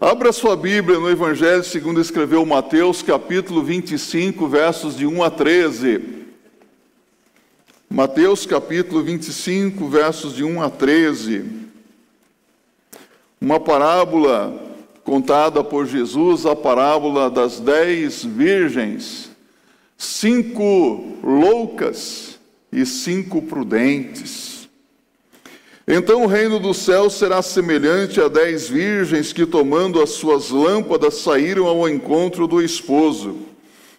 Abra sua Bíblia no Evangelho segundo escreveu Mateus, capítulo 25, versos de 1 a 13. Mateus, capítulo 25, versos de 1 a 13. Uma parábola contada por Jesus, a parábola das dez virgens, cinco loucas e cinco prudentes. Então o reino do céu será semelhante a dez virgens que, tomando as suas lâmpadas, saíram ao encontro do esposo.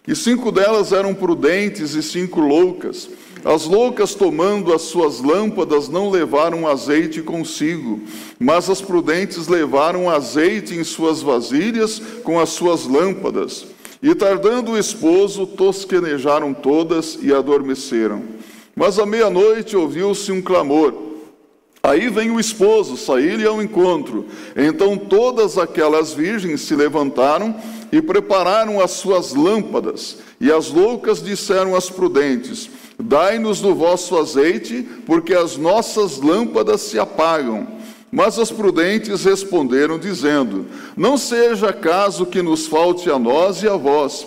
E cinco delas eram prudentes e cinco loucas. As loucas, tomando as suas lâmpadas, não levaram azeite consigo, mas as prudentes levaram azeite em suas vasilhas com as suas lâmpadas. E tardando o esposo, tosquenejaram todas e adormeceram. Mas à meia-noite ouviu-se um clamor. Aí vem o esposo sair-lhe ao encontro. Então todas aquelas virgens se levantaram e prepararam as suas lâmpadas. E as loucas disseram às prudentes: Dai-nos do vosso azeite, porque as nossas lâmpadas se apagam. Mas as prudentes responderam, dizendo: Não seja caso que nos falte a nós e a vós,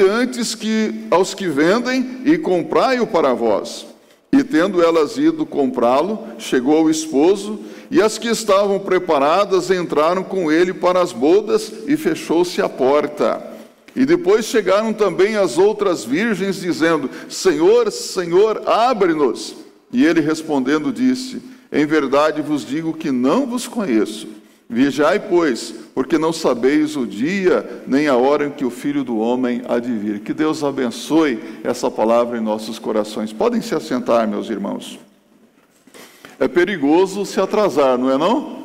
antes que aos que vendem e comprai-o para vós. E tendo elas ido comprá-lo, chegou o esposo, e as que estavam preparadas entraram com ele para as bodas, e fechou-se a porta. E depois chegaram também as outras virgens, dizendo: Senhor, Senhor, abre-nos. E ele respondendo disse: Em verdade vos digo que não vos conheço. Vigiai, pois, porque não sabeis o dia nem a hora em que o Filho do Homem há de vir. Que Deus abençoe essa palavra em nossos corações. Podem se assentar, meus irmãos. É perigoso se atrasar, não é não?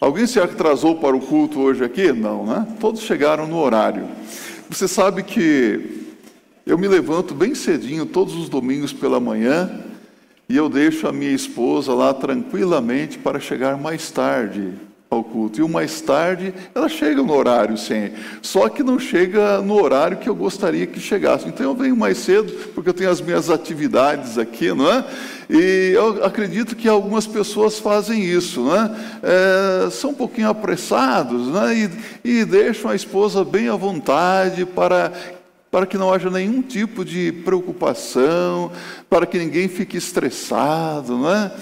Alguém se atrasou para o culto hoje aqui? Não, né? Todos chegaram no horário. Você sabe que eu me levanto bem cedinho todos os domingos pela manhã e eu deixo a minha esposa lá tranquilamente para chegar mais tarde ao culto. E o mais tarde, ela chega no horário, sim. Só que não chega no horário que eu gostaria que chegasse. Então eu venho mais cedo, porque eu tenho as minhas atividades aqui, não é? E eu acredito que algumas pessoas fazem isso, não é? é são um pouquinho apressados, não é? E, e deixam a esposa bem à vontade para para que não haja nenhum tipo de preocupação, para que ninguém fique estressado, não é?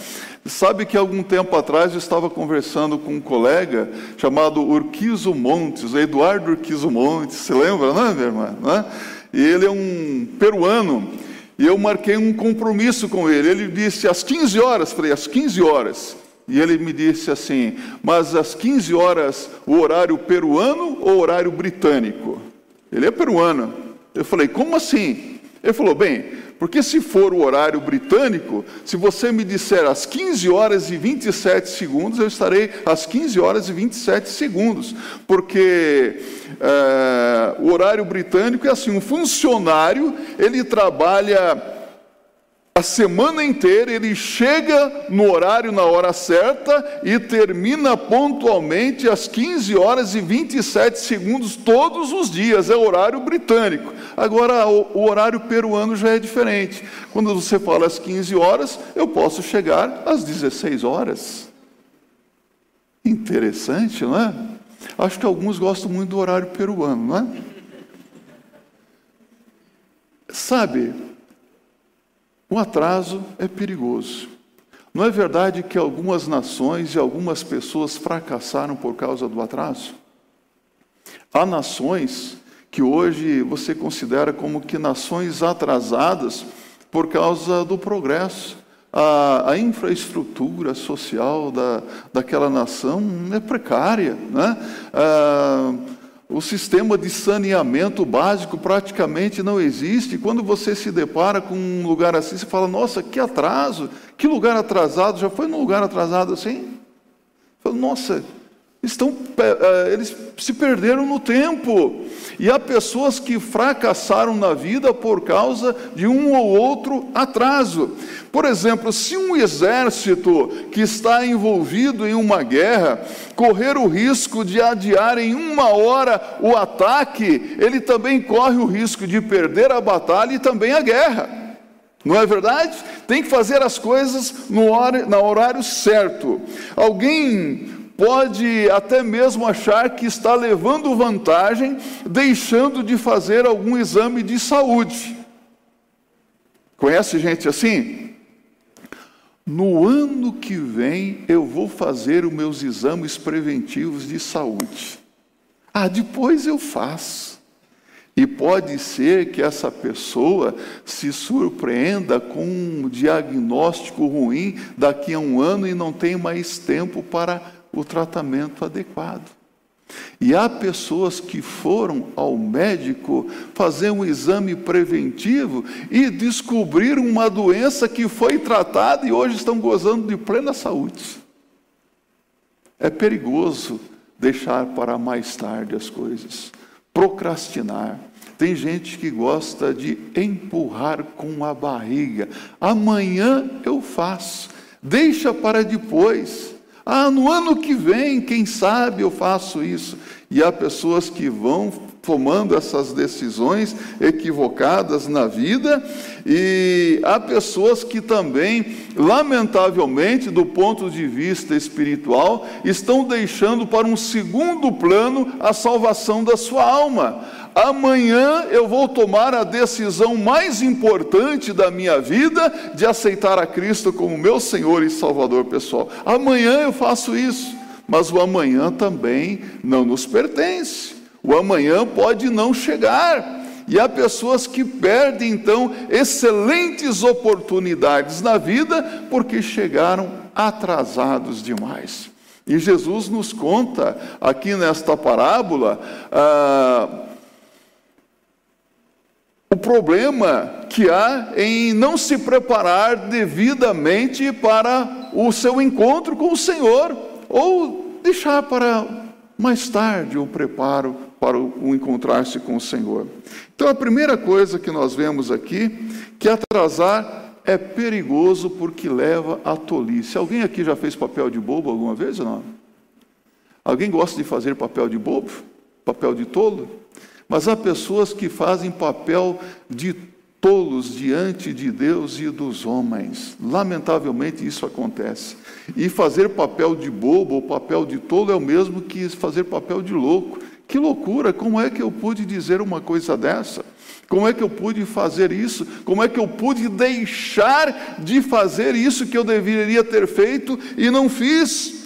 Sabe que algum tempo atrás eu estava conversando com um colega chamado Urquizo Montes, Eduardo Urquizo Montes, se lembra, né, minha irmã? Né? E ele é um peruano, e eu marquei um compromisso com ele. Ele disse às 15 horas, falei, às 15 horas. E ele me disse assim, mas às 15 horas o horário peruano ou horário britânico? Ele é peruano. Eu falei, como assim? Ele falou, bem, porque se for o horário britânico, se você me disser às 15 horas e 27 segundos, eu estarei às 15 horas e 27 segundos. Porque é, o horário britânico é assim: um funcionário ele trabalha a semana inteira ele chega no horário, na hora certa e termina pontualmente às 15 horas e 27 segundos todos os dias, é horário britânico. Agora, o, horário peruano já é diferente. Quando você fala às 15 horas, eu posso chegar às 16 horas. Interessante, não é? Acho que alguns gostam muito do horário peruano, não é? Sabe, o atraso é perigoso. Não é verdade que algumas nações e algumas pessoas fracassaram por causa do atraso? Há nações que hoje você considera como que nações atrasadas por causa do progresso. A, a infraestrutura social da, daquela nação é precária. Né? Ah, o sistema de saneamento básico praticamente não existe. Quando você se depara com um lugar assim, você fala: nossa, que atraso, que lugar atrasado. Já foi num lugar atrasado assim? Fala, nossa, estão, eh, eles se perderam no tempo. E há pessoas que fracassaram na vida por causa de um ou outro atraso. Por exemplo, se um exército que está envolvido em uma guerra correr o risco de adiar em uma hora o ataque, ele também corre o risco de perder a batalha e também a guerra. Não é verdade? Tem que fazer as coisas no horário, no horário certo. Alguém pode até mesmo achar que está levando vantagem, deixando de fazer algum exame de saúde. Conhece gente assim? No ano que vem eu vou fazer os meus exames preventivos de saúde. Ah, depois eu faço. E pode ser que essa pessoa se surpreenda com um diagnóstico ruim daqui a um ano e não tenha mais tempo para o tratamento adequado. E há pessoas que foram ao médico fazer um exame preventivo e descobriram uma doença que foi tratada e hoje estão gozando de plena saúde. É perigoso deixar para mais tarde as coisas, procrastinar. Tem gente que gosta de empurrar com a barriga. Amanhã eu faço, deixa para depois. Ah, no ano que vem, quem sabe eu faço isso. E há pessoas que vão tomando essas decisões equivocadas na vida, e há pessoas que também, lamentavelmente, do ponto de vista espiritual, estão deixando para um segundo plano a salvação da sua alma amanhã eu vou tomar a decisão mais importante da minha vida de aceitar a Cristo como meu Senhor e Salvador pessoal. Amanhã eu faço isso, mas o amanhã também não nos pertence. O amanhã pode não chegar. E há pessoas que perdem então excelentes oportunidades na vida porque chegaram atrasados demais. E Jesus nos conta aqui nesta parábola. Ah, o problema que há em não se preparar devidamente para o seu encontro com o Senhor, ou deixar para mais tarde o preparo para o encontrar-se com o Senhor. Então, a primeira coisa que nós vemos aqui, que atrasar é perigoso porque leva à tolice. Alguém aqui já fez papel de bobo alguma vez ou não? Alguém gosta de fazer papel de bobo? Papel de tolo? Mas há pessoas que fazem papel de tolos diante de Deus e dos homens. Lamentavelmente isso acontece. E fazer papel de bobo ou papel de tolo é o mesmo que fazer papel de louco. Que loucura! Como é que eu pude dizer uma coisa dessa? Como é que eu pude fazer isso? Como é que eu pude deixar de fazer isso que eu deveria ter feito e não fiz?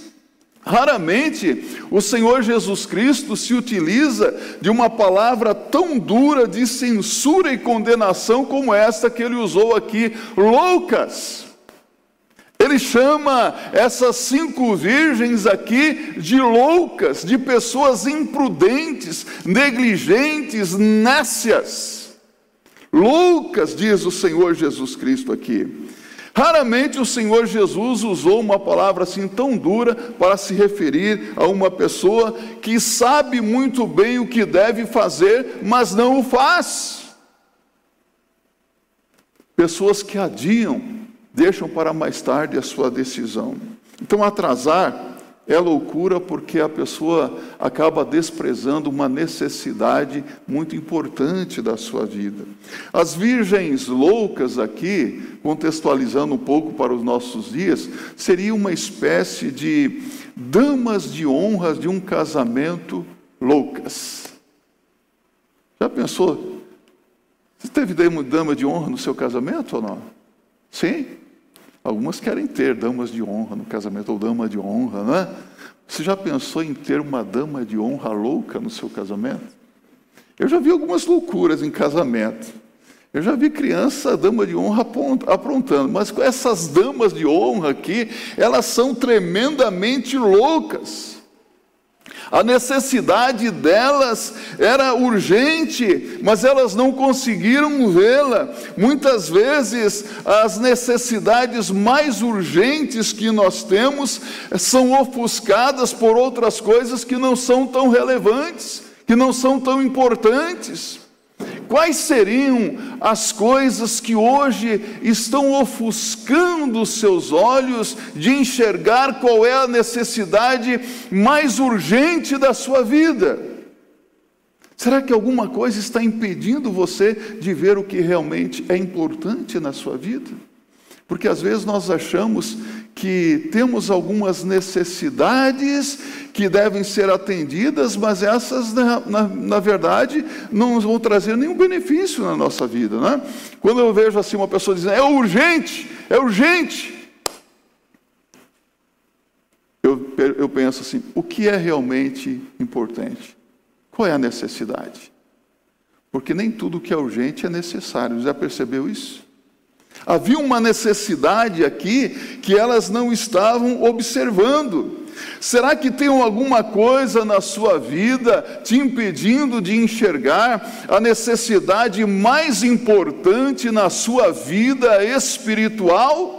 Raramente o Senhor Jesus Cristo se utiliza de uma palavra tão dura de censura e condenação como esta que ele usou aqui, loucas. Ele chama essas cinco virgens aqui de loucas, de pessoas imprudentes, negligentes, nécias. Loucas, diz o Senhor Jesus Cristo aqui. Raramente o Senhor Jesus usou uma palavra assim tão dura para se referir a uma pessoa que sabe muito bem o que deve fazer, mas não o faz. Pessoas que adiam, deixam para mais tarde a sua decisão. Então, atrasar é loucura porque a pessoa acaba desprezando uma necessidade muito importante da sua vida. As virgens loucas aqui, contextualizando um pouco para os nossos dias, seria uma espécie de damas de honra de um casamento loucas. Já pensou? Você teve dama de honra no seu casamento ou não? Sim? Algumas querem ter damas de honra no casamento, ou dama de honra, não é? Você já pensou em ter uma dama de honra louca no seu casamento? Eu já vi algumas loucuras em casamento. Eu já vi criança, dama de honra, aprontando, mas com essas damas de honra aqui, elas são tremendamente loucas. A necessidade delas era urgente, mas elas não conseguiram vê-la. Muitas vezes, as necessidades mais urgentes que nós temos são ofuscadas por outras coisas que não são tão relevantes, que não são tão importantes. Quais seriam as coisas que hoje estão ofuscando os seus olhos de enxergar qual é a necessidade mais urgente da sua vida? Será que alguma coisa está impedindo você de ver o que realmente é importante na sua vida? Porque às vezes nós achamos que temos algumas necessidades que devem ser atendidas, mas essas, na, na, na, verdade, não vão trazer nenhum benefício na nossa vida. Né? Quando eu vejo assim uma pessoa dizendo, é urgente, é urgente. Eu, eu penso assim, o que é realmente importante? Qual é a necessidade? Porque nem tudo que é urgente é necessário. Já percebeu isso? Havia uma necessidade aqui que elas não estavam observando. Será que tem alguma coisa na sua vida te impedindo de enxergar a necessidade mais importante na sua vida espiritual?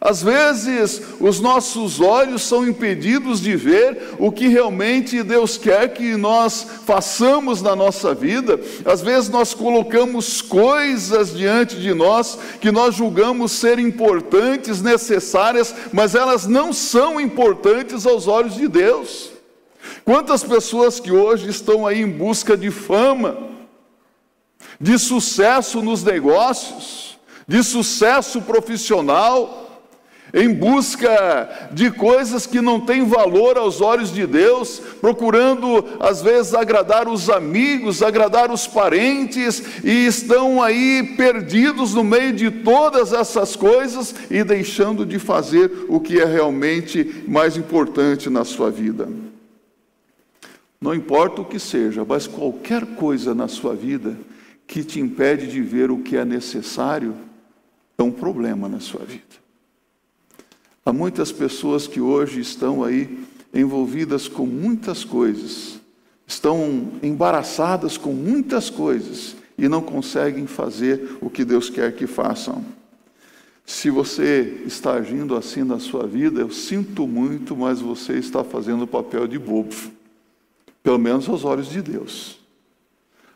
Às vezes, os nossos olhos são impedidos de ver o que realmente Deus quer que nós façamos na nossa vida. Às vezes, nós colocamos coisas diante de nós que nós julgamos ser importantes, necessárias, mas elas não são importantes aos olhos de Deus. Quantas pessoas que hoje estão aí em busca de fama, de sucesso nos negócios, de sucesso profissional, em busca de coisas que não têm valor aos olhos de Deus, procurando às vezes agradar os amigos, agradar os parentes, e estão aí perdidos no meio de todas essas coisas e deixando de fazer o que é realmente mais importante na sua vida. Não importa o que seja, mas qualquer coisa na sua vida que te impede de ver o que é necessário, é um problema na sua vida. Há muitas pessoas que hoje estão aí envolvidas com muitas coisas, estão embaraçadas com muitas coisas e não conseguem fazer o que Deus quer que façam. Se você está agindo assim na sua vida, eu sinto muito, mas você está fazendo o papel de bobo, pelo menos aos olhos de Deus.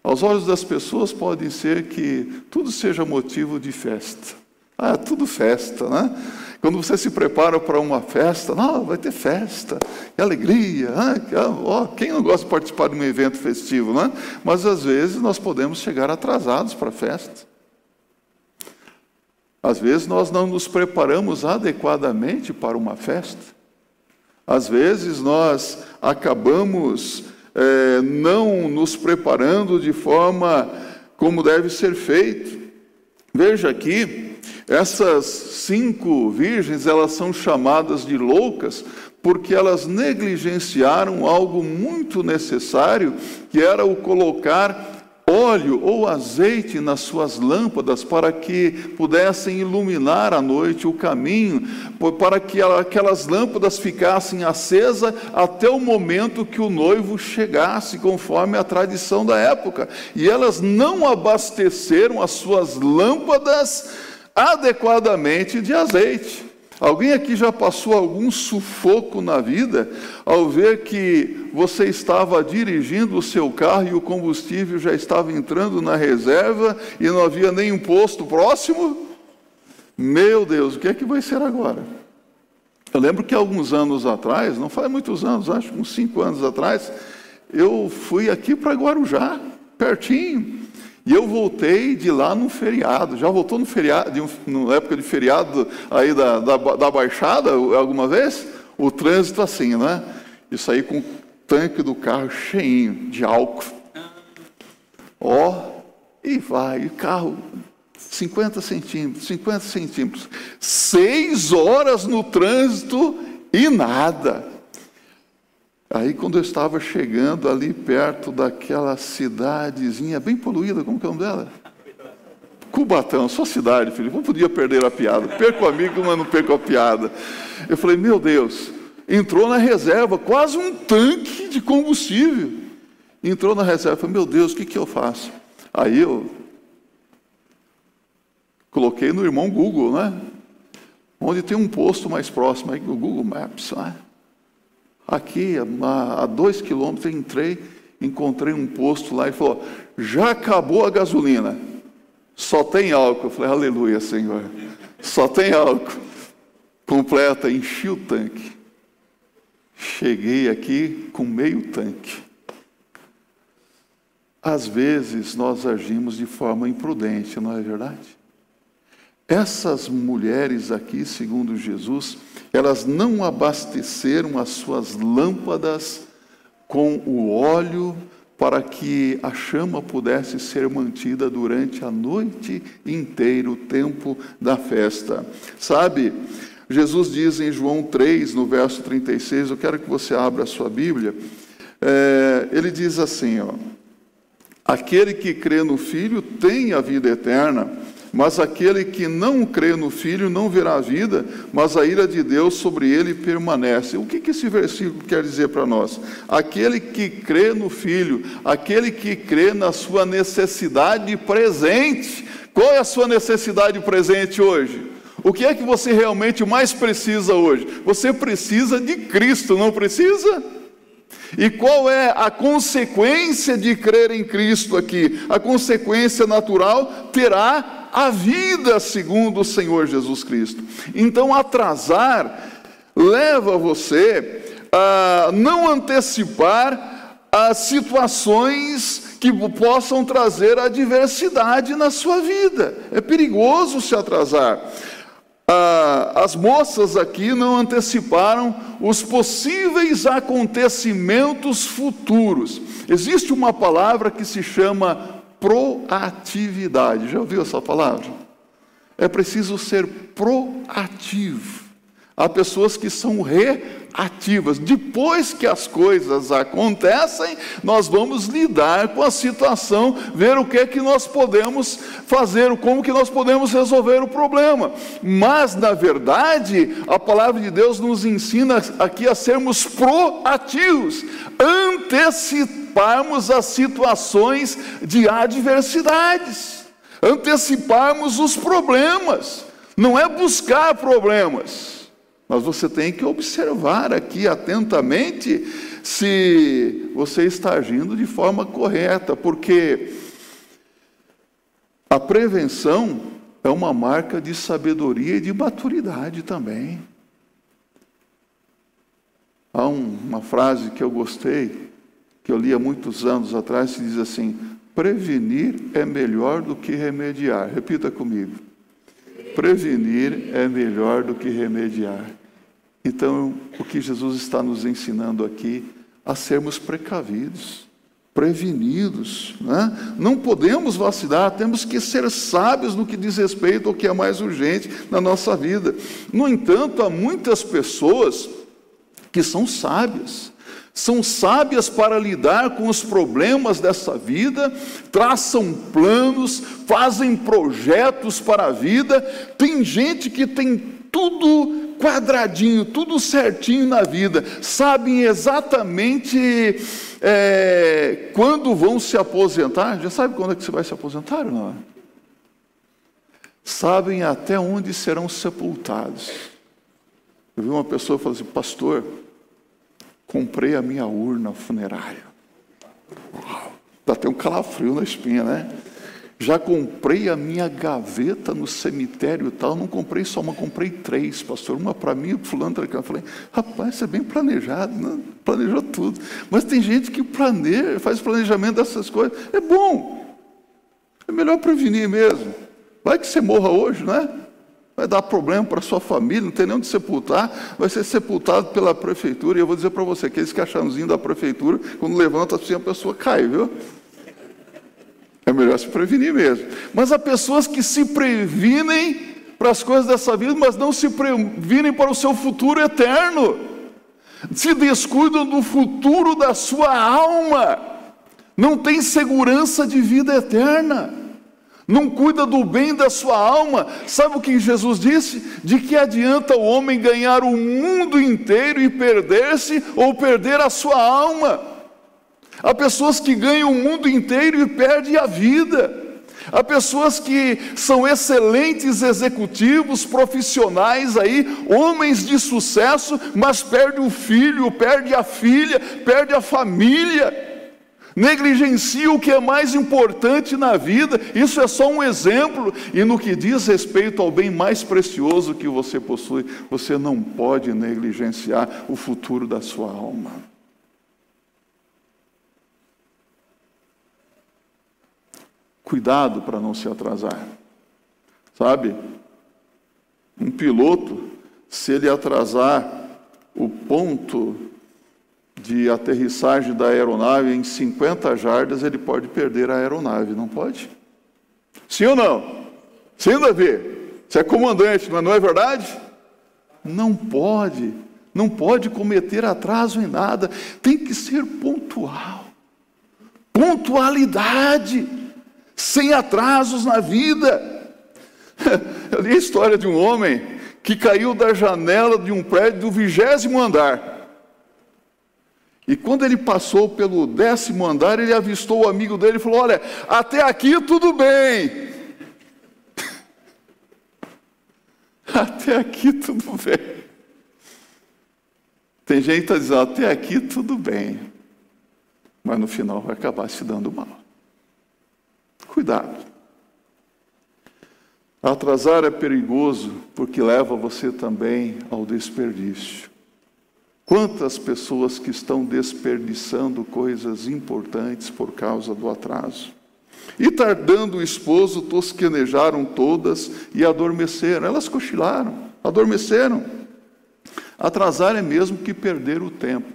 Aos olhos das pessoas pode ser que tudo seja motivo de festa. Ah, tudo festa, né? Quando você se prepara para uma festa, não, vai ter festa, que alegria, ah, quem não gosta de participar de um evento festivo, né? Mas às vezes nós podemos chegar atrasados para a festa. Às vezes nós não nos preparamos adequadamente para uma festa. Às vezes nós acabamos é, não nos preparando de forma como deve ser feito. Veja aqui, essas cinco virgens, elas são chamadas de loucas porque elas negligenciaram algo muito necessário, que era o colocar óleo ou azeite nas suas lâmpadas para que pudessem iluminar à noite o caminho, para que aquelas lâmpadas ficassem acesas até o momento que o noivo chegasse, conforme a tradição da época. E elas não abasteceram as suas lâmpadas adequadamente de azeite. Alguém aqui já passou algum sufoco na vida ao ver que você estava dirigindo o seu carro e o combustível já estava entrando na reserva e não havia nenhum posto próximo? Meu Deus, o que é que vai ser agora? Eu lembro que alguns anos atrás, não faz muitos anos, acho que uns cinco anos atrás, eu fui aqui para Guarujá, pertinho. E eu voltei de lá num feriado. Já voltou no feriado, de um, na época de feriado aí da, da, da, Baixada, alguma vez? O trânsito assim, né? Isso aí com o tanque do carro cheinho de álcool. Ó, e vai, o carro 50 centímetros, 50 centímetros. Seis horas no trânsito e nada. Aí, quando eu estava chegando ali perto daquela cidadezinha bem poluída, como que é o nome dela? Cubatão, sua cidade, filho. Não podia perder a piada. Perco o amigo, mas não perco a piada. Eu falei, meu Deus, entrou na reserva quase um tanque de combustível. Entrou na reserva, falei, meu Deus, o que, que eu faço? Aí eu coloquei no irmão Google, né? Onde tem um posto mais próximo, aí no Google Maps, né? Aqui, a, a dois quilômetros, entrei, encontrei um posto lá e falou: já acabou a gasolina, só tem álcool. Eu falei: aleluia, Senhor, só tem álcool. Completa, enchi o tanque. Cheguei aqui com meio tanque. Às vezes nós agimos de forma imprudente, não é verdade? Essas mulheres aqui, segundo Jesus, elas não abasteceram as suas lâmpadas com o óleo para que a chama pudesse ser mantida durante a noite inteira, o tempo da festa. Sabe, Jesus diz em João 3, no verso 36, eu quero que você abra a sua Bíblia, é, ele diz assim: ó, aquele que crê no Filho tem a vida eterna. Mas aquele que não crê no Filho não verá a vida, mas a ira de Deus sobre ele permanece. O que, que esse versículo quer dizer para nós? Aquele que crê no Filho, aquele que crê na sua necessidade presente. Qual é a sua necessidade presente hoje? O que é que você realmente mais precisa hoje? Você precisa de Cristo, não precisa? E qual é a consequência de crer em Cristo aqui? A consequência natural terá a vida segundo o Senhor Jesus Cristo. Então, atrasar leva você a não antecipar as situações que possam trazer adversidade na sua vida. É perigoso se atrasar. as moças aqui não anteciparam os possíveis acontecimentos futuros. Existe uma palavra que se chama proatividade. Já ouviu essa palavra? É preciso ser proativo. Há pessoas que são reativas. Depois que as coisas acontecem, nós vamos lidar com a situação, ver o que é que nós podemos fazer, como que nós podemos resolver o problema. Mas, na verdade, a palavra de Deus nos ensina aqui a sermos proativos, anteciparmos as situações de adversidades, anteciparmos os problemas. Não é buscar problemas mas você tem que observar aqui atentamente se você está agindo de forma correta, porque a prevenção é uma marca de sabedoria e de maturidade também. Há uma frase que eu gostei, que eu li há muitos anos atrás, que diz assim: prevenir é melhor do que remediar. Repita comigo. Prevenir é melhor do que remediar. Então, o que Jesus está nos ensinando aqui a sermos precavidos, prevenidos, né? não podemos vacilar, temos que ser sábios no que diz respeito ao que é mais urgente na nossa vida. No entanto, há muitas pessoas que são sábias, são sábias para lidar com os problemas dessa vida, traçam planos, fazem projetos para a vida. Tem gente que tem tudo quadradinho, tudo certinho na vida, sabem exatamente é, quando vão se aposentar. Já sabe quando é que você vai se aposentar ou não? Sabem até onde serão sepultados. Eu vi uma pessoa falando assim, pastor, comprei a minha urna funerária. Uau, dá até um calafrio na espinha, né? Já comprei a minha gaveta no cemitério e tal. Não comprei só uma, comprei três, pastor. Uma para mim e fulano para cá. Eu falei, rapaz, isso é bem planejado, né? planejou tudo. Mas tem gente que planeja, faz planejamento dessas coisas. É bom. É melhor prevenir mesmo. Vai que você morra hoje, não é? Vai dar problema para sua família, não tem nem onde sepultar, vai ser sepultado pela prefeitura. E eu vou dizer para você, aqueles caixãozinhos da prefeitura, quando levanta assim, a pessoa cai, viu? É melhor se prevenir mesmo. Mas há pessoas que se previnem para as coisas dessa vida, mas não se previnem para o seu futuro eterno. Se descuidam do futuro da sua alma. Não tem segurança de vida eterna. Não cuida do bem da sua alma. Sabe o que Jesus disse? De que adianta o homem ganhar o mundo inteiro e perder-se ou perder a sua alma? Há pessoas que ganham o mundo inteiro e perdem a vida. Há pessoas que são excelentes executivos, profissionais aí, homens de sucesso, mas perde o filho, perde a filha, perde a família. Negligencia o que é mais importante na vida. Isso é só um exemplo. E no que diz respeito ao bem mais precioso que você possui, você não pode negligenciar o futuro da sua alma. Cuidado para não se atrasar. Sabe? Um piloto, se ele atrasar o ponto de aterrissagem da aeronave em 50 jardas, ele pode perder a aeronave, não pode? Sim ou não? Sim, Davi? Você é comandante, mas não é verdade? Não pode, não pode cometer atraso em nada, tem que ser pontual. Pontualidade, sem atrasos na vida. Eu li a história de um homem que caiu da janela de um prédio do vigésimo andar. E quando ele passou pelo décimo andar, ele avistou o amigo dele e falou: Olha, até aqui tudo bem. Até aqui tudo bem. Tem gente que está dizendo, até aqui tudo bem. Mas no final vai acabar se dando mal. Cuidado. Atrasar é perigoso porque leva você também ao desperdício. Quantas pessoas que estão desperdiçando coisas importantes por causa do atraso? E tardando o esposo, tosquenejaram todas e adormeceram. Elas cochilaram, adormeceram. Atrasar é mesmo que perder o tempo.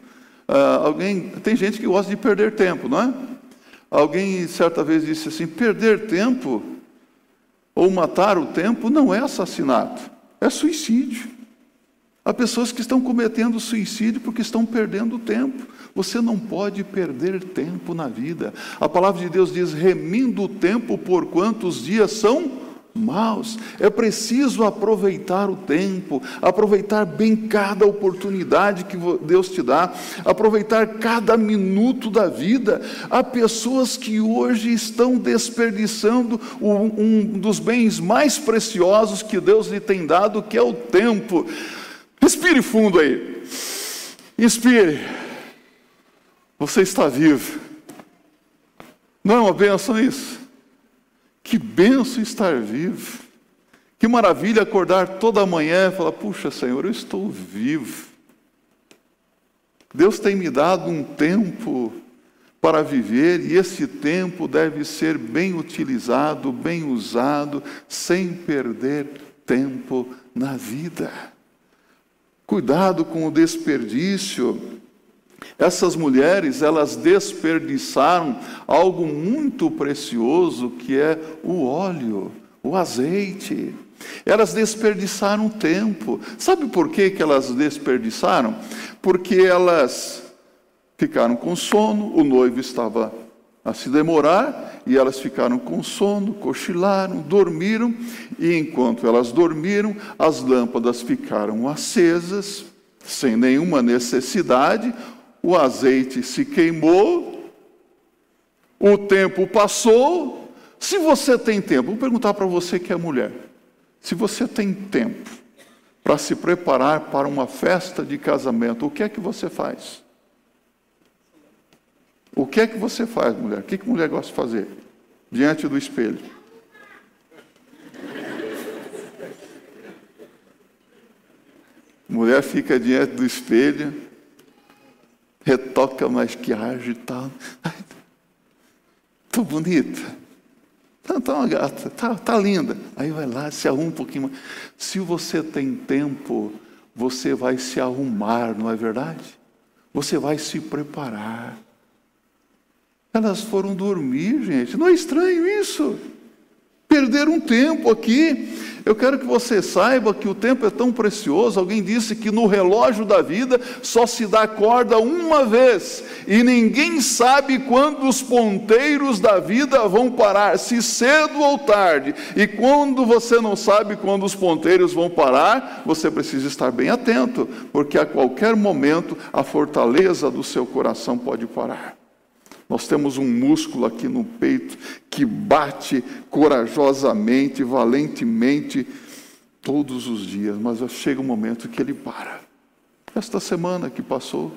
Uh, alguém, tem gente que gosta de perder tempo, não é? Alguém certa vez disse assim: perder tempo ou matar o tempo não é assassinato, é suicídio. Há pessoas que estão cometendo suicídio porque estão perdendo tempo. Você não pode perder tempo na vida. A palavra de Deus diz: remindo o tempo por quantos dias são maus. É preciso aproveitar o tempo, aproveitar bem cada oportunidade que Deus te dá, aproveitar cada minuto da vida. Há pessoas que hoje estão desperdiçando um dos bens mais preciosos que Deus lhe tem dado, que é o tempo. Respire fundo aí. Inspire. Você está vivo. Não é uma benção isso? Que benção estar vivo. Que maravilha acordar toda manhã e falar: Puxa, Senhor, eu estou vivo. Deus tem me dado um tempo para viver e esse tempo deve ser bem utilizado, bem usado, sem perder tempo na vida. Cuidado com o desperdício. Essas mulheres, elas desperdiçaram algo muito precioso que é o óleo, o azeite. Elas desperdiçaram tempo. Sabe por que, que elas desperdiçaram? Porque elas ficaram com sono, o noivo estava a se demorar e elas ficaram com sono, cochilaram, dormiram, e enquanto elas dormiram, as lâmpadas ficaram acesas, sem nenhuma necessidade, o azeite se queimou, o tempo passou. Se você tem tempo, vou perguntar para você que é mulher: se você tem tempo para se preparar para uma festa de casamento, o que é que você faz? O que é que você faz, mulher? O que, que mulher gosta de fazer? Diante do espelho. Mulher fica diante do espelho, retoca maquiagem e tal. Estou bonita. Está tá uma gata, está tá linda. Aí vai lá, se arruma um pouquinho mais. Se você tem tempo, você vai se arrumar, não é verdade? Você vai se preparar. Elas foram dormir, gente. Não é estranho isso? Perder um tempo aqui. Eu quero que você saiba que o tempo é tão precioso. Alguém disse que no relógio da vida só se dá corda uma vez, e ninguém sabe quando os ponteiros da vida vão parar, se cedo ou tarde. E quando você não sabe quando os ponteiros vão parar, você precisa estar bem atento, porque a qualquer momento a fortaleza do seu coração pode parar. Nós temos um músculo aqui no peito que bate corajosamente, valentemente, todos os dias, mas chega um momento que ele para. Esta semana que passou,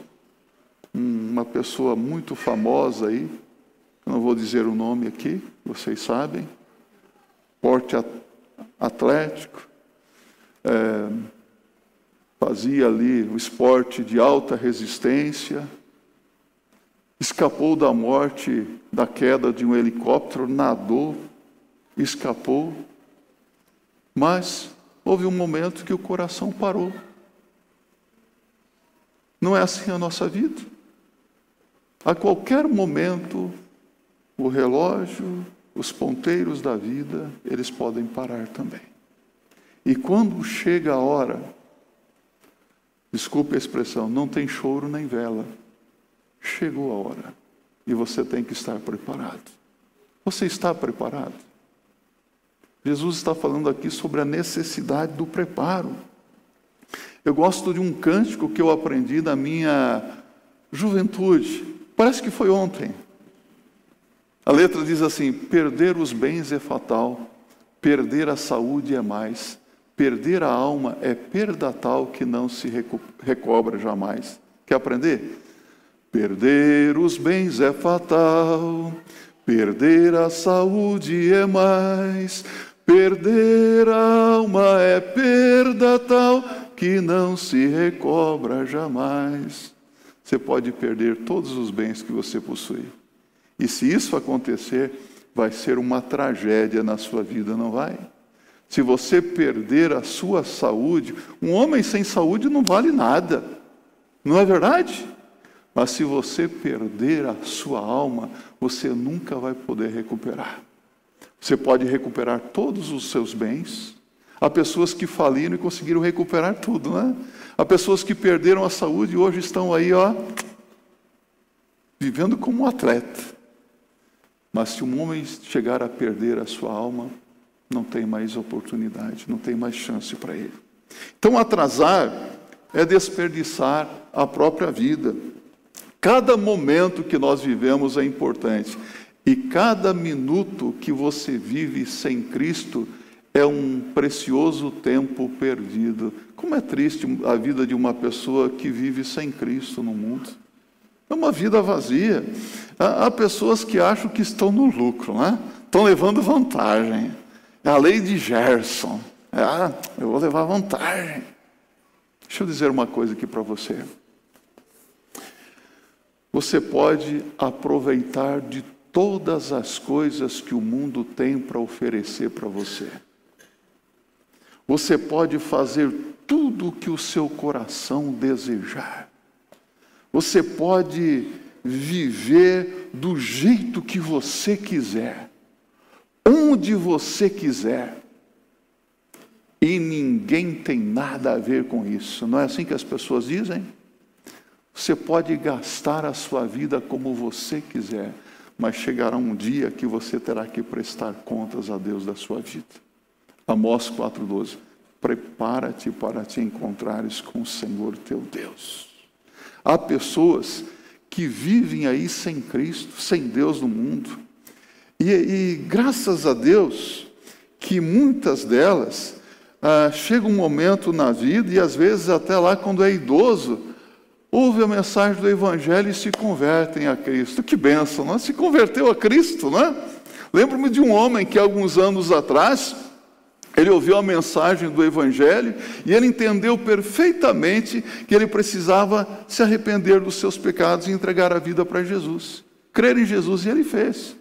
uma pessoa muito famosa aí, não vou dizer o nome aqui, vocês sabem, porte atlético, é, fazia ali o esporte de alta resistência, escapou da morte, da queda de um helicóptero, nadou, escapou, mas houve um momento que o coração parou. Não é assim a nossa vida? A qualquer momento, o relógio, os ponteiros da vida, eles podem parar também. E quando chega a hora, desculpe a expressão, não tem choro nem vela. Chegou a hora e você tem que estar preparado. Você está preparado? Jesus está falando aqui sobre a necessidade do preparo. Eu gosto de um cântico que eu aprendi na minha juventude. Parece que foi ontem. A letra diz assim: perder os bens é fatal, perder a saúde é mais, perder a alma é perda tal que não se recobra jamais. Quer aprender? Perder os bens é fatal, perder a saúde é mais, perder a alma é perda tal que não se recobra jamais. Você pode perder todos os bens que você possui. E se isso acontecer, vai ser uma tragédia na sua vida, não vai? Se você perder a sua saúde, um homem sem saúde não vale nada, não é verdade? Mas se você perder a sua alma, você nunca vai poder recuperar. Você pode recuperar todos os seus bens, Há pessoas que faliram e conseguiram recuperar tudo, né? Há pessoas que perderam a saúde e hoje estão aí, ó, vivendo como um atleta. Mas se um homem chegar a perder a sua alma, não tem mais oportunidade, não tem mais chance para ele. Então, atrasar é desperdiçar a própria vida. Cada momento que nós vivemos é importante. E cada minuto que você vive sem Cristo é um precioso tempo perdido. Como é triste a vida de uma pessoa que vive sem Cristo no mundo. É uma vida vazia. Há pessoas que acham que estão no lucro, né? estão levando vantagem. É a lei de Gerson. Ah, eu vou levar vantagem. Deixa eu dizer uma coisa aqui para você. Você pode aproveitar de todas as coisas que o mundo tem para oferecer para você. Você pode fazer tudo o que o seu coração desejar. Você pode viver do jeito que você quiser, onde você quiser. E ninguém tem nada a ver com isso. Não é assim que as pessoas dizem? Você pode gastar a sua vida como você quiser, mas chegará um dia que você terá que prestar contas a Deus da sua vida. Amós 4,12. Prepara-te para te encontrares com o Senhor teu Deus. Há pessoas que vivem aí sem Cristo, sem Deus no mundo. E, e graças a Deus que muitas delas ah, chega um momento na vida, e às vezes até lá quando é idoso, ouve a mensagem do Evangelho e se convertem a Cristo. Que bênção, não? É? Se converteu a Cristo, não é? Lembro-me de um homem que alguns anos atrás ele ouviu a mensagem do Evangelho e ele entendeu perfeitamente que ele precisava se arrepender dos seus pecados e entregar a vida para Jesus. Crer em Jesus e ele fez.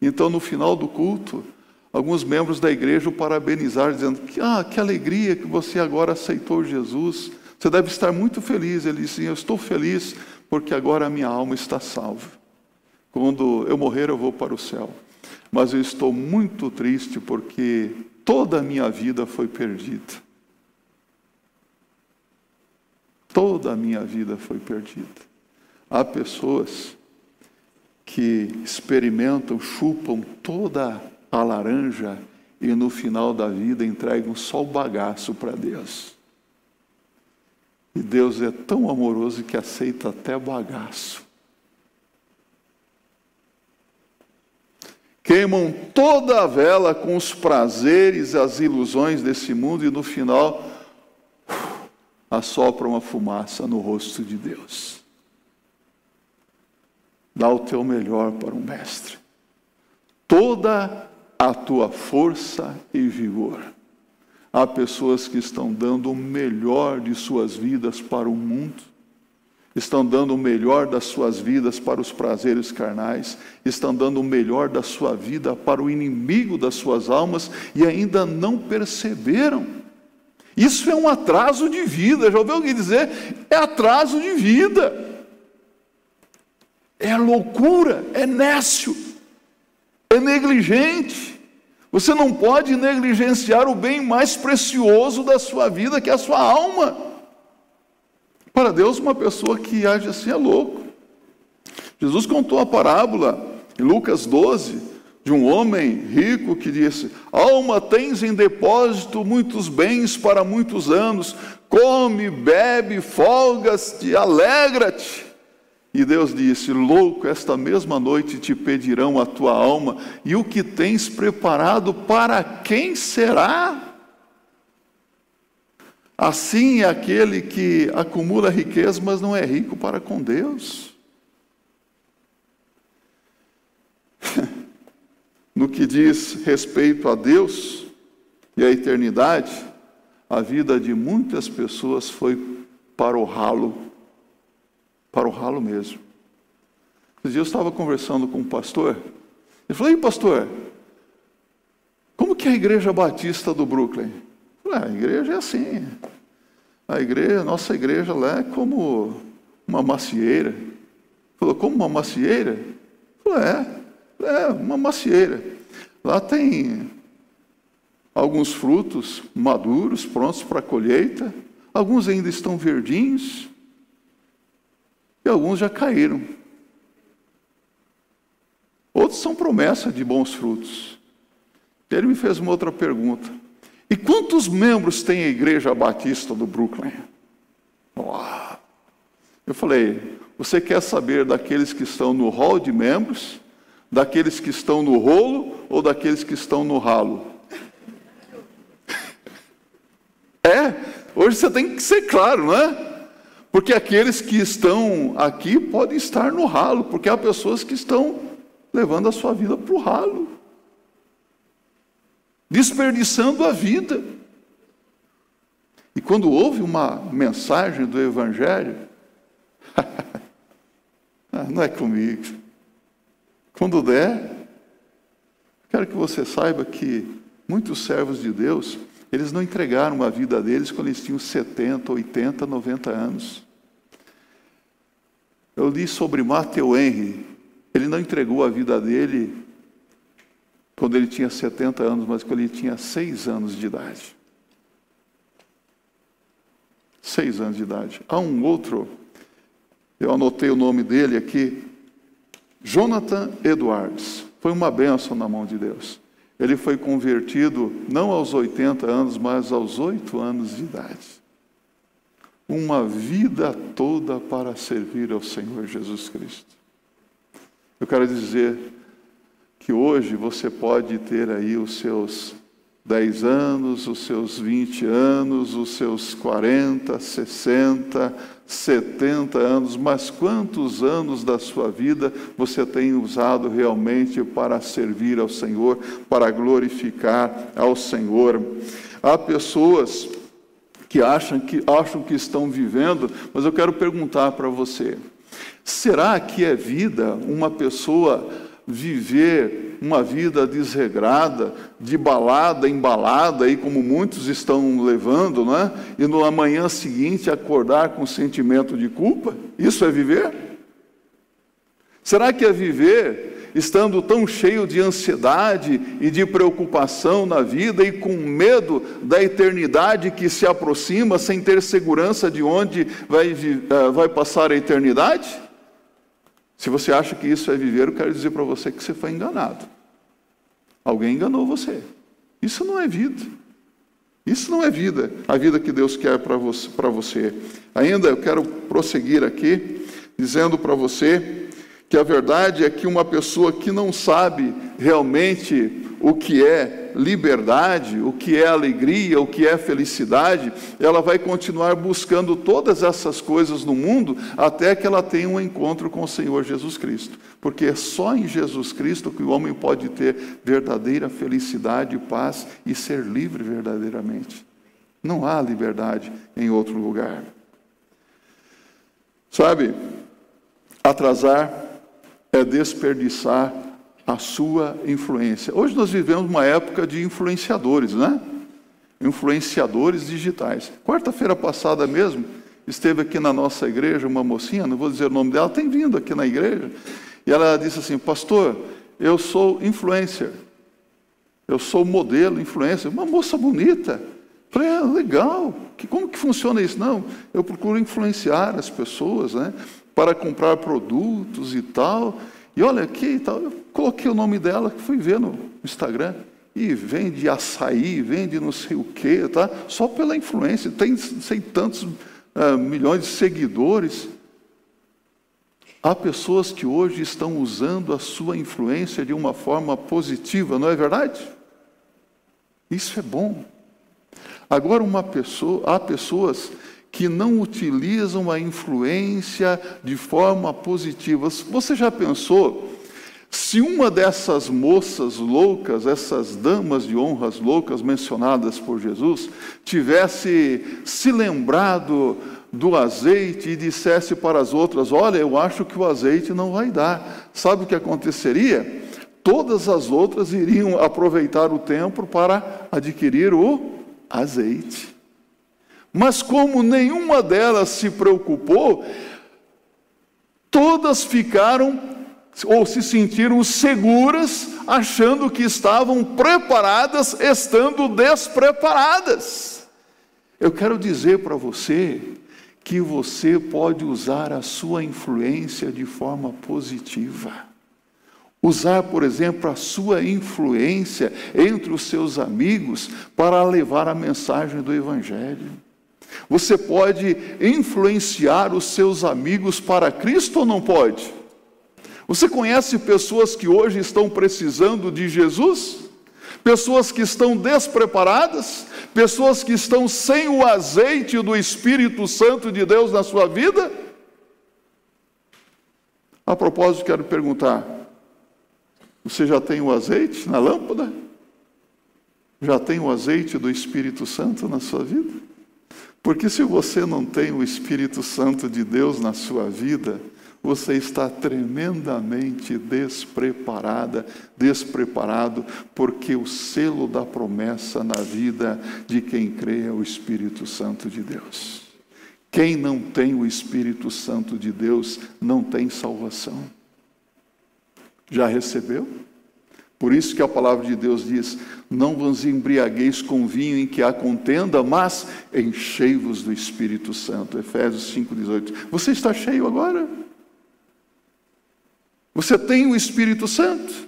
Então, no final do culto, alguns membros da igreja o parabenizaram, dizendo ah, que alegria que você agora aceitou Jesus. Você deve estar muito feliz. Ele disse: Eu estou feliz porque agora a minha alma está salva. Quando eu morrer, eu vou para o céu. Mas eu estou muito triste porque toda a minha vida foi perdida. Toda a minha vida foi perdida. Há pessoas que experimentam, chupam toda a laranja e no final da vida entregam só o bagaço para Deus. E Deus é tão amoroso que aceita até bagaço. queimam toda a vela com os prazeres e as ilusões desse mundo e no final assopram uma fumaça no rosto de Deus. Dá o teu melhor para o Mestre. Toda a tua força e vigor. Há pessoas que estão dando o melhor de suas vidas para o mundo estão dando o melhor das suas vidas para os prazeres carnais, estão dando o melhor da sua vida para o inimigo das suas almas e ainda não perceberam. Isso é um atraso de vida. Já ouviu alguém dizer? É atraso de vida. É loucura, é nécio, é negligente. Você não pode negligenciar o bem mais precioso da sua vida, que é a sua alma. Para Deus, uma pessoa que age assim é louco. Jesus contou a parábola em Lucas 12 de um homem rico que disse: Alma, tens em depósito muitos bens para muitos anos, come, bebe, folgas-te, alegra-te. E Deus disse: Louco, esta mesma noite te pedirão a tua alma, e o que tens preparado para quem será? Assim é aquele que acumula riqueza, mas não é rico para com Deus. no que diz respeito a Deus e à eternidade, a vida de muitas pessoas foi para o ralo, para o ralo mesmo. Eu estava conversando com um pastor, ele falou, e pastor, como que é a igreja batista do Brooklyn? Eu falei, ah, a igreja é assim, a igreja, nossa igreja lá é como uma macieira. Ele falou, como uma macieira? Eu falei, é, é uma macieira. Lá tem alguns frutos maduros, prontos para colheita. Alguns ainda estão verdinhos. E alguns já caíram. Outros são promessa de bons frutos. Ele me fez uma outra pergunta. E quantos membros tem a Igreja Batista do Brooklyn? Eu falei, você quer saber daqueles que estão no hall de membros Daqueles que estão no rolo ou daqueles que estão no ralo? É, hoje você tem que ser claro, não é? Porque aqueles que estão aqui podem estar no ralo, porque há pessoas que estão levando a sua vida para o ralo, desperdiçando a vida. E quando houve uma mensagem do Evangelho, ah, não é comigo. Quando der, quero que você saiba que muitos servos de Deus, eles não entregaram a vida deles quando eles tinham 70, 80, 90 anos. Eu li sobre Matthew Henry, ele não entregou a vida dele quando ele tinha 70 anos, mas quando ele tinha 6 anos de idade. Seis anos de idade. Há um outro, eu anotei o nome dele aqui, Jonathan Edwards foi uma benção na mão de Deus. Ele foi convertido não aos 80 anos, mas aos 8 anos de idade. Uma vida toda para servir ao Senhor Jesus Cristo. Eu quero dizer que hoje você pode ter aí os seus 10 anos, os seus 20 anos, os seus 40, 60, 70 anos, mas quantos anos da sua vida você tem usado realmente para servir ao Senhor, para glorificar ao Senhor? Há pessoas que acham que acham que estão vivendo, mas eu quero perguntar para você: será que é vida uma pessoa viver uma vida desregrada, de balada em balada, aí como muitos estão levando, né? e no amanhã seguinte acordar com sentimento de culpa? Isso é viver? Será que é viver estando tão cheio de ansiedade e de preocupação na vida e com medo da eternidade que se aproxima, sem ter segurança de onde vai, eh, vai passar a eternidade? Se você acha que isso é viver, eu quero dizer para você que você foi enganado. Alguém enganou você. Isso não é vida. Isso não é vida, a vida que Deus quer para você, você. Ainda eu quero prosseguir aqui, dizendo para você que a verdade é que uma pessoa que não sabe realmente o que é liberdade, o que é alegria, o que é felicidade, ela vai continuar buscando todas essas coisas no mundo até que ela tenha um encontro com o Senhor Jesus Cristo. Porque é só em Jesus Cristo que o homem pode ter verdadeira felicidade, paz e ser livre verdadeiramente. Não há liberdade em outro lugar. Sabe, atrasar é desperdiçar a sua influência. Hoje nós vivemos uma época de influenciadores, né? influenciadores digitais. Quarta-feira passada mesmo, esteve aqui na nossa igreja uma mocinha, não vou dizer o nome dela, tem vindo aqui na igreja, e ela disse assim: Pastor, eu sou influencer, eu sou modelo, influencer, uma moça bonita. Falei, ah, legal, como que funciona isso? Não, eu procuro influenciar as pessoas, né, para comprar produtos e tal. E olha aqui e tal, eu coloquei o nome dela, fui ver no Instagram, e vende açaí, vende não sei o quê, tá? só pela influência, tem sei tantos uh, milhões de seguidores. Há pessoas que hoje estão usando a sua influência de uma forma positiva, não é verdade? Isso é bom. Agora, uma pessoa, há pessoas que não utilizam a influência de forma positiva. Você já pensou se uma dessas moças loucas, essas damas de honras loucas mencionadas por Jesus, tivesse se lembrado do azeite e dissesse para as outras: Olha, eu acho que o azeite não vai dar. Sabe o que aconteceria? Todas as outras iriam aproveitar o tempo para adquirir o azeite. Mas como nenhuma delas se preocupou, todas ficaram ou se sentiram seguras, achando que estavam preparadas, estando despreparadas. Eu quero dizer para você que você pode usar a sua influência de forma positiva. Usar, por exemplo, a sua influência entre os seus amigos para levar a mensagem do Evangelho. Você pode influenciar os seus amigos para Cristo ou não pode? Você conhece pessoas que hoje estão precisando de Jesus? Pessoas que estão despreparadas? Pessoas que estão sem o azeite do Espírito Santo de Deus na sua vida? A propósito, quero perguntar: você já tem o azeite na lâmpada? Já tem o azeite do Espírito Santo na sua vida? Porque se você não tem o Espírito Santo de Deus na sua vida, você está tremendamente despreparada, despreparado, porque o selo da promessa na vida de quem crê é o Espírito Santo de Deus. Quem não tem o Espírito Santo de Deus não tem salvação. Já recebeu? Por isso que a palavra de Deus diz: Não vos embriagueis com vinho em que há contenda, mas enchei-vos do Espírito Santo. Efésios 5,18. Você está cheio agora? Você tem o Espírito Santo,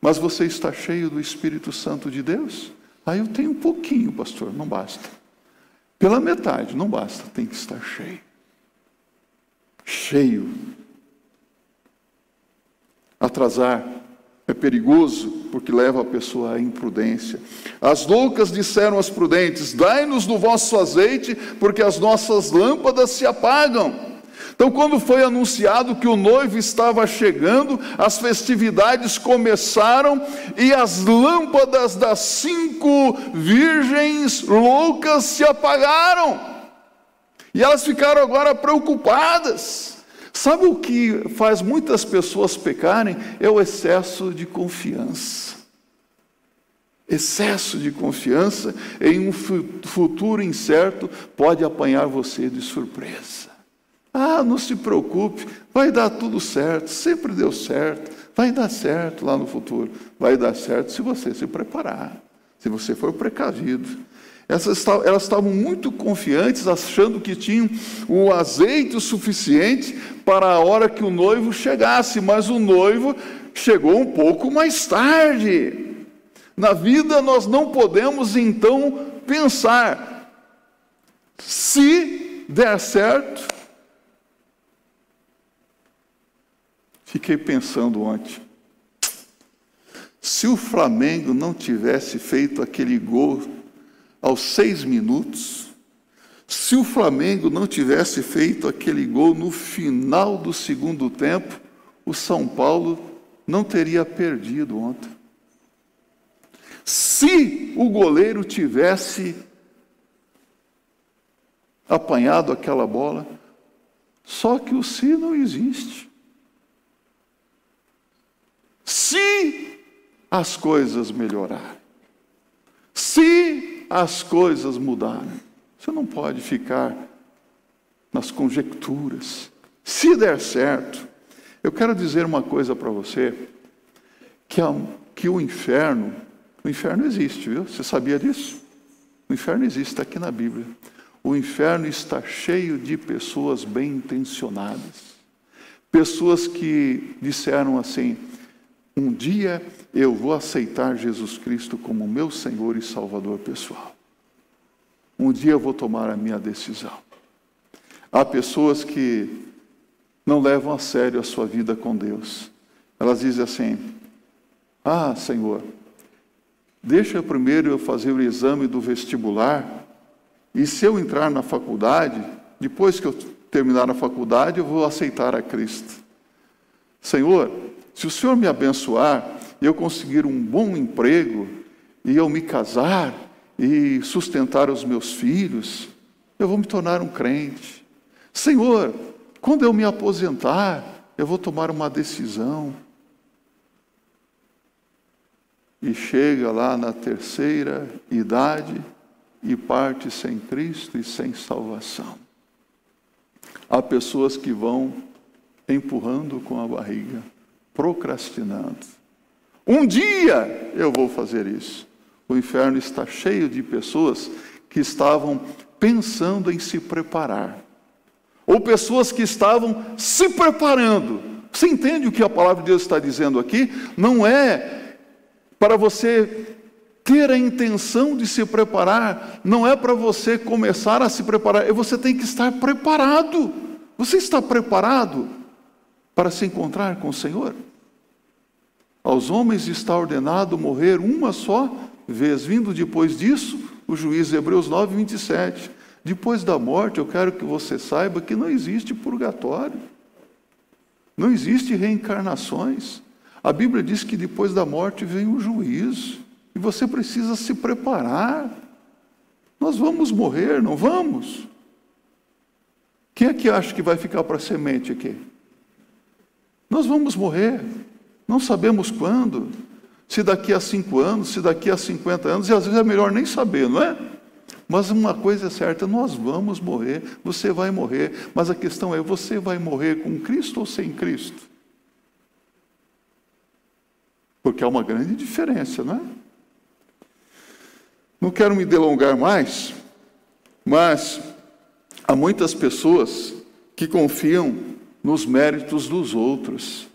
mas você está cheio do Espírito Santo de Deus? Aí eu tenho um pouquinho, pastor, não basta. Pela metade, não basta, tem que estar cheio. Cheio. Atrasar é perigoso porque leva a pessoa à imprudência. As loucas disseram às prudentes: Dai-nos do vosso azeite, porque as nossas lâmpadas se apagam. Então, quando foi anunciado que o noivo estava chegando, as festividades começaram e as lâmpadas das cinco virgens loucas se apagaram. E elas ficaram agora preocupadas. Sabe o que faz muitas pessoas pecarem? É o excesso de confiança. Excesso de confiança em um futuro incerto pode apanhar você de surpresa. Ah, não se preocupe, vai dar tudo certo, sempre deu certo, vai dar certo lá no futuro. Vai dar certo se você se preparar, se você for precavido. Elas estavam muito confiantes, achando que tinham o azeite suficiente para a hora que o noivo chegasse, mas o noivo chegou um pouco mais tarde. Na vida nós não podemos então pensar, se der certo, Fiquei pensando ontem. Se o Flamengo não tivesse feito aquele gol aos seis minutos, se o Flamengo não tivesse feito aquele gol no final do segundo tempo, o São Paulo não teria perdido ontem. Se o goleiro tivesse apanhado aquela bola, só que o se não existe. Se as coisas melhorarem, se as coisas mudaram. Você não pode ficar nas conjecturas. Se der certo, eu quero dizer uma coisa para você, que, a, que o inferno, o inferno existe, viu? Você sabia disso? O inferno existe, está aqui na Bíblia. O inferno está cheio de pessoas bem intencionadas. Pessoas que disseram assim: um dia eu vou aceitar Jesus Cristo como meu Senhor e Salvador pessoal. Um dia eu vou tomar a minha decisão. Há pessoas que não levam a sério a sua vida com Deus. Elas dizem assim: Ah, Senhor, deixa primeiro eu fazer o exame do vestibular, e se eu entrar na faculdade, depois que eu terminar a faculdade, eu vou aceitar a Cristo. Senhor, se o Senhor me abençoar e eu conseguir um bom emprego, e eu me casar e sustentar os meus filhos, eu vou me tornar um crente. Senhor, quando eu me aposentar, eu vou tomar uma decisão. E chega lá na terceira idade e parte sem Cristo e sem salvação. Há pessoas que vão empurrando com a barriga, procrastinando. Um dia eu vou fazer isso. O inferno está cheio de pessoas que estavam pensando em se preparar, ou pessoas que estavam se preparando. Você entende o que a palavra de Deus está dizendo aqui? Não é para você ter a intenção de se preparar, não é para você começar a se preparar, é você tem que estar preparado. Você está preparado para se encontrar com o Senhor? Aos homens está ordenado morrer uma só vez, vindo depois disso o juiz Hebreus 9, 27. Depois da morte, eu quero que você saiba que não existe purgatório, não existe reencarnações. A Bíblia diz que depois da morte vem o juízo, e você precisa se preparar. Nós vamos morrer, não vamos? Quem é que acha que vai ficar para a semente aqui? Nós vamos morrer. Não sabemos quando, se daqui a cinco anos, se daqui a 50 anos, e às vezes é melhor nem saber, não é? Mas uma coisa é certa, nós vamos morrer, você vai morrer, mas a questão é: você vai morrer com Cristo ou sem Cristo? Porque há uma grande diferença, não é? Não quero me delongar mais, mas há muitas pessoas que confiam nos méritos dos outros.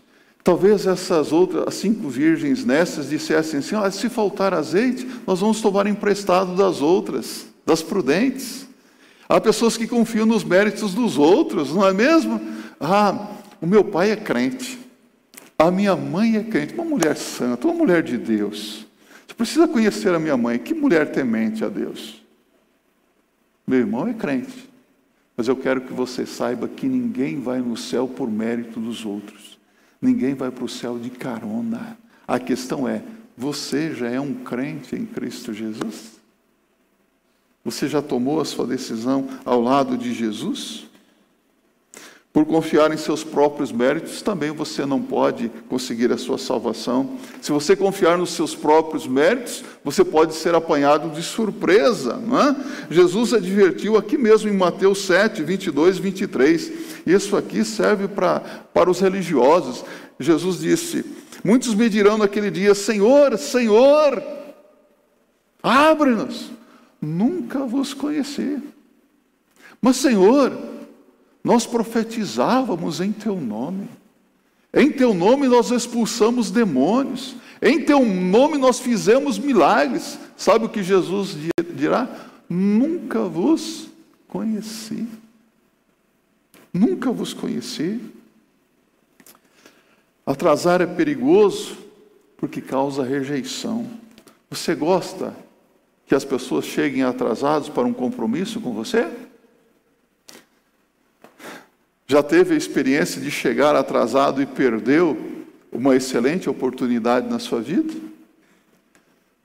Talvez essas outras, as cinco virgens nessas, dissessem assim: ah, se faltar azeite, nós vamos tomar emprestado das outras, das prudentes. Há pessoas que confiam nos méritos dos outros, não é mesmo? Ah, o meu pai é crente, a minha mãe é crente, uma mulher santa, uma mulher de Deus. Você precisa conhecer a minha mãe, que mulher temente a Deus. Meu irmão é crente, mas eu quero que você saiba que ninguém vai no céu por mérito dos outros. Ninguém vai para o céu de carona. A questão é: você já é um crente em Cristo Jesus? Você já tomou a sua decisão ao lado de Jesus? Por confiar em seus próprios méritos, também você não pode conseguir a sua salvação. Se você confiar nos seus próprios méritos, você pode ser apanhado de surpresa. É? Jesus advertiu aqui mesmo em Mateus 7, 22 e 23. Isso aqui serve para, para os religiosos. Jesus disse: Muitos me dirão naquele dia: Senhor, Senhor, abre-nos. Nunca vos conheci. Mas, Senhor, nós profetizávamos em teu nome. Em teu nome nós expulsamos demônios. Em teu nome nós fizemos milagres. Sabe o que Jesus dirá? Nunca vos conheci. Nunca vos conheci. Atrasar é perigoso porque causa rejeição. Você gosta que as pessoas cheguem atrasados para um compromisso com você? Já teve a experiência de chegar atrasado e perdeu uma excelente oportunidade na sua vida?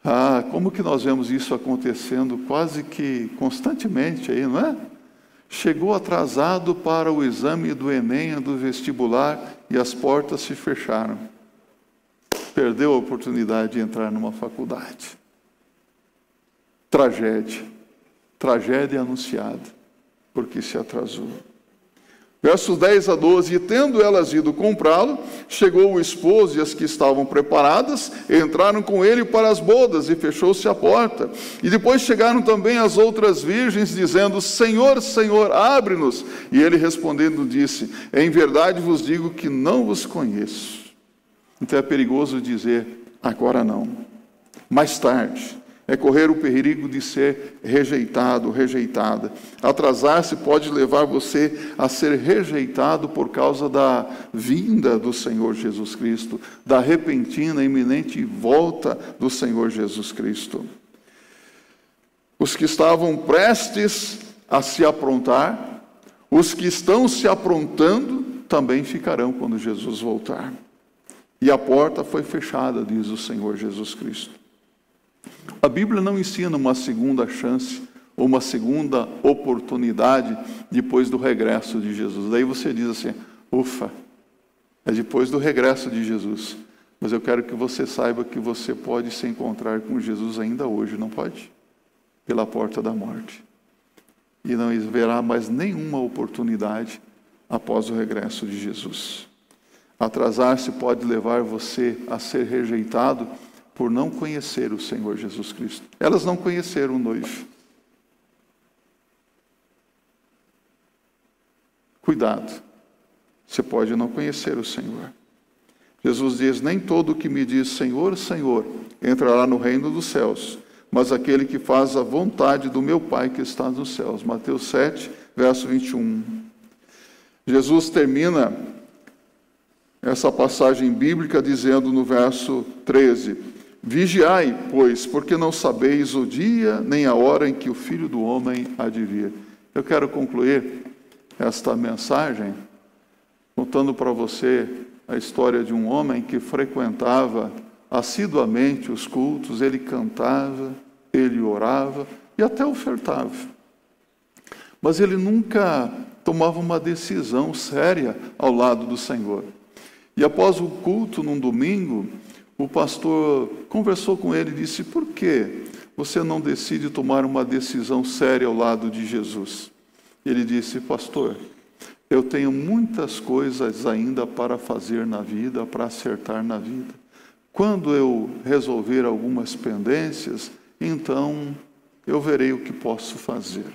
Ah, como que nós vemos isso acontecendo quase que constantemente aí, não é? Chegou atrasado para o exame do Enem, do vestibular, e as portas se fecharam. Perdeu a oportunidade de entrar numa faculdade. Tragédia. Tragédia anunciada, porque se atrasou. Versos 10 a 12: E tendo elas ido comprá-lo, chegou o esposo e as que estavam preparadas entraram com ele para as bodas e fechou-se a porta. E depois chegaram também as outras virgens, dizendo: Senhor, Senhor, abre-nos. E ele respondendo disse: Em verdade vos digo que não vos conheço. Então é perigoso dizer: agora não. Mais tarde é correr o perigo de ser rejeitado, rejeitada. Atrasar-se pode levar você a ser rejeitado por causa da vinda do Senhor Jesus Cristo, da repentina, iminente volta do Senhor Jesus Cristo. Os que estavam prestes a se aprontar, os que estão se aprontando, também ficarão quando Jesus voltar. E a porta foi fechada, diz o Senhor Jesus Cristo. A Bíblia não ensina uma segunda chance ou uma segunda oportunidade depois do regresso de Jesus. Daí você diz assim: ufa, é depois do regresso de Jesus. Mas eu quero que você saiba que você pode se encontrar com Jesus ainda hoje, não pode? Pela porta da morte. E não haverá mais nenhuma oportunidade após o regresso de Jesus. Atrasar-se pode levar você a ser rejeitado por não conhecer o Senhor Jesus Cristo. Elas não conheceram o noivo. Cuidado, você pode não conhecer o Senhor. Jesus diz: Nem todo o que me diz Senhor, Senhor entrará no reino dos céus, mas aquele que faz a vontade do meu Pai que está nos céus. Mateus 7, verso 21. Jesus termina essa passagem bíblica dizendo no verso 13: Vigiai, pois, porque não sabeis o dia nem a hora em que o Filho do Homem há de vir. Eu quero concluir esta mensagem contando para você a história de um homem que frequentava assiduamente os cultos, ele cantava, ele orava e até ofertava. Mas ele nunca tomava uma decisão séria ao lado do Senhor. E após o culto, num domingo, o pastor conversou com ele e disse: Por que você não decide tomar uma decisão séria ao lado de Jesus? Ele disse: Pastor, eu tenho muitas coisas ainda para fazer na vida, para acertar na vida. Quando eu resolver algumas pendências, então eu verei o que posso fazer.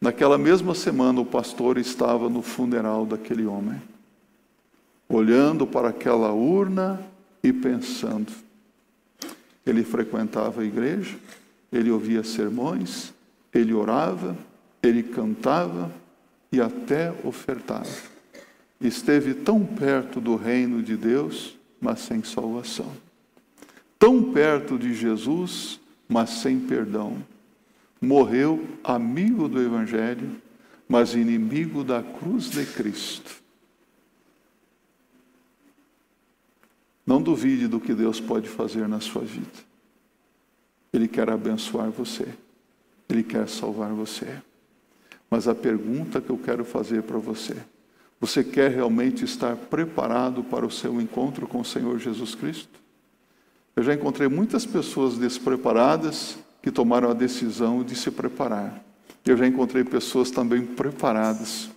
Naquela mesma semana, o pastor estava no funeral daquele homem, olhando para aquela urna e pensando. Ele frequentava a igreja, ele ouvia sermões, ele orava, ele cantava e até ofertava. Esteve tão perto do reino de Deus, mas sem salvação. Tão perto de Jesus, mas sem perdão. Morreu amigo do Evangelho, mas inimigo da cruz de Cristo. Não duvide do que Deus pode fazer na sua vida. Ele quer abençoar você. Ele quer salvar você. Mas a pergunta que eu quero fazer para você: você quer realmente estar preparado para o seu encontro com o Senhor Jesus Cristo? Eu já encontrei muitas pessoas despreparadas que tomaram a decisão de se preparar. Eu já encontrei pessoas também preparadas.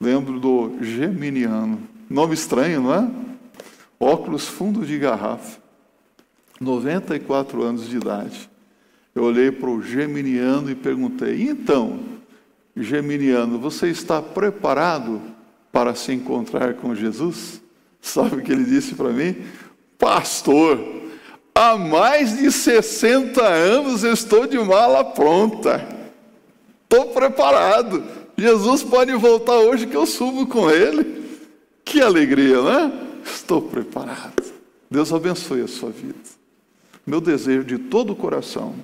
Lembro do Geminiano. Nome estranho, não é? Óculos fundo de garrafa, 94 anos de idade. Eu olhei para o Geminiano e perguntei: então, Geminiano, você está preparado para se encontrar com Jesus? Sabe o que ele disse para mim? Pastor, há mais de 60 anos estou de mala pronta. Estou preparado. Jesus pode voltar hoje que eu subo com ele. Que alegria, não é? Estou preparado. Deus abençoe a sua vida. Meu desejo de todo o coração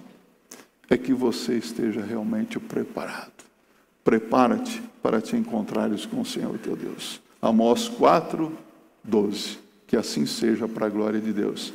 é que você esteja realmente preparado. Prepara-te para te encontrares com o Senhor teu Deus. Amós 4, 12. Que assim seja para a glória de Deus.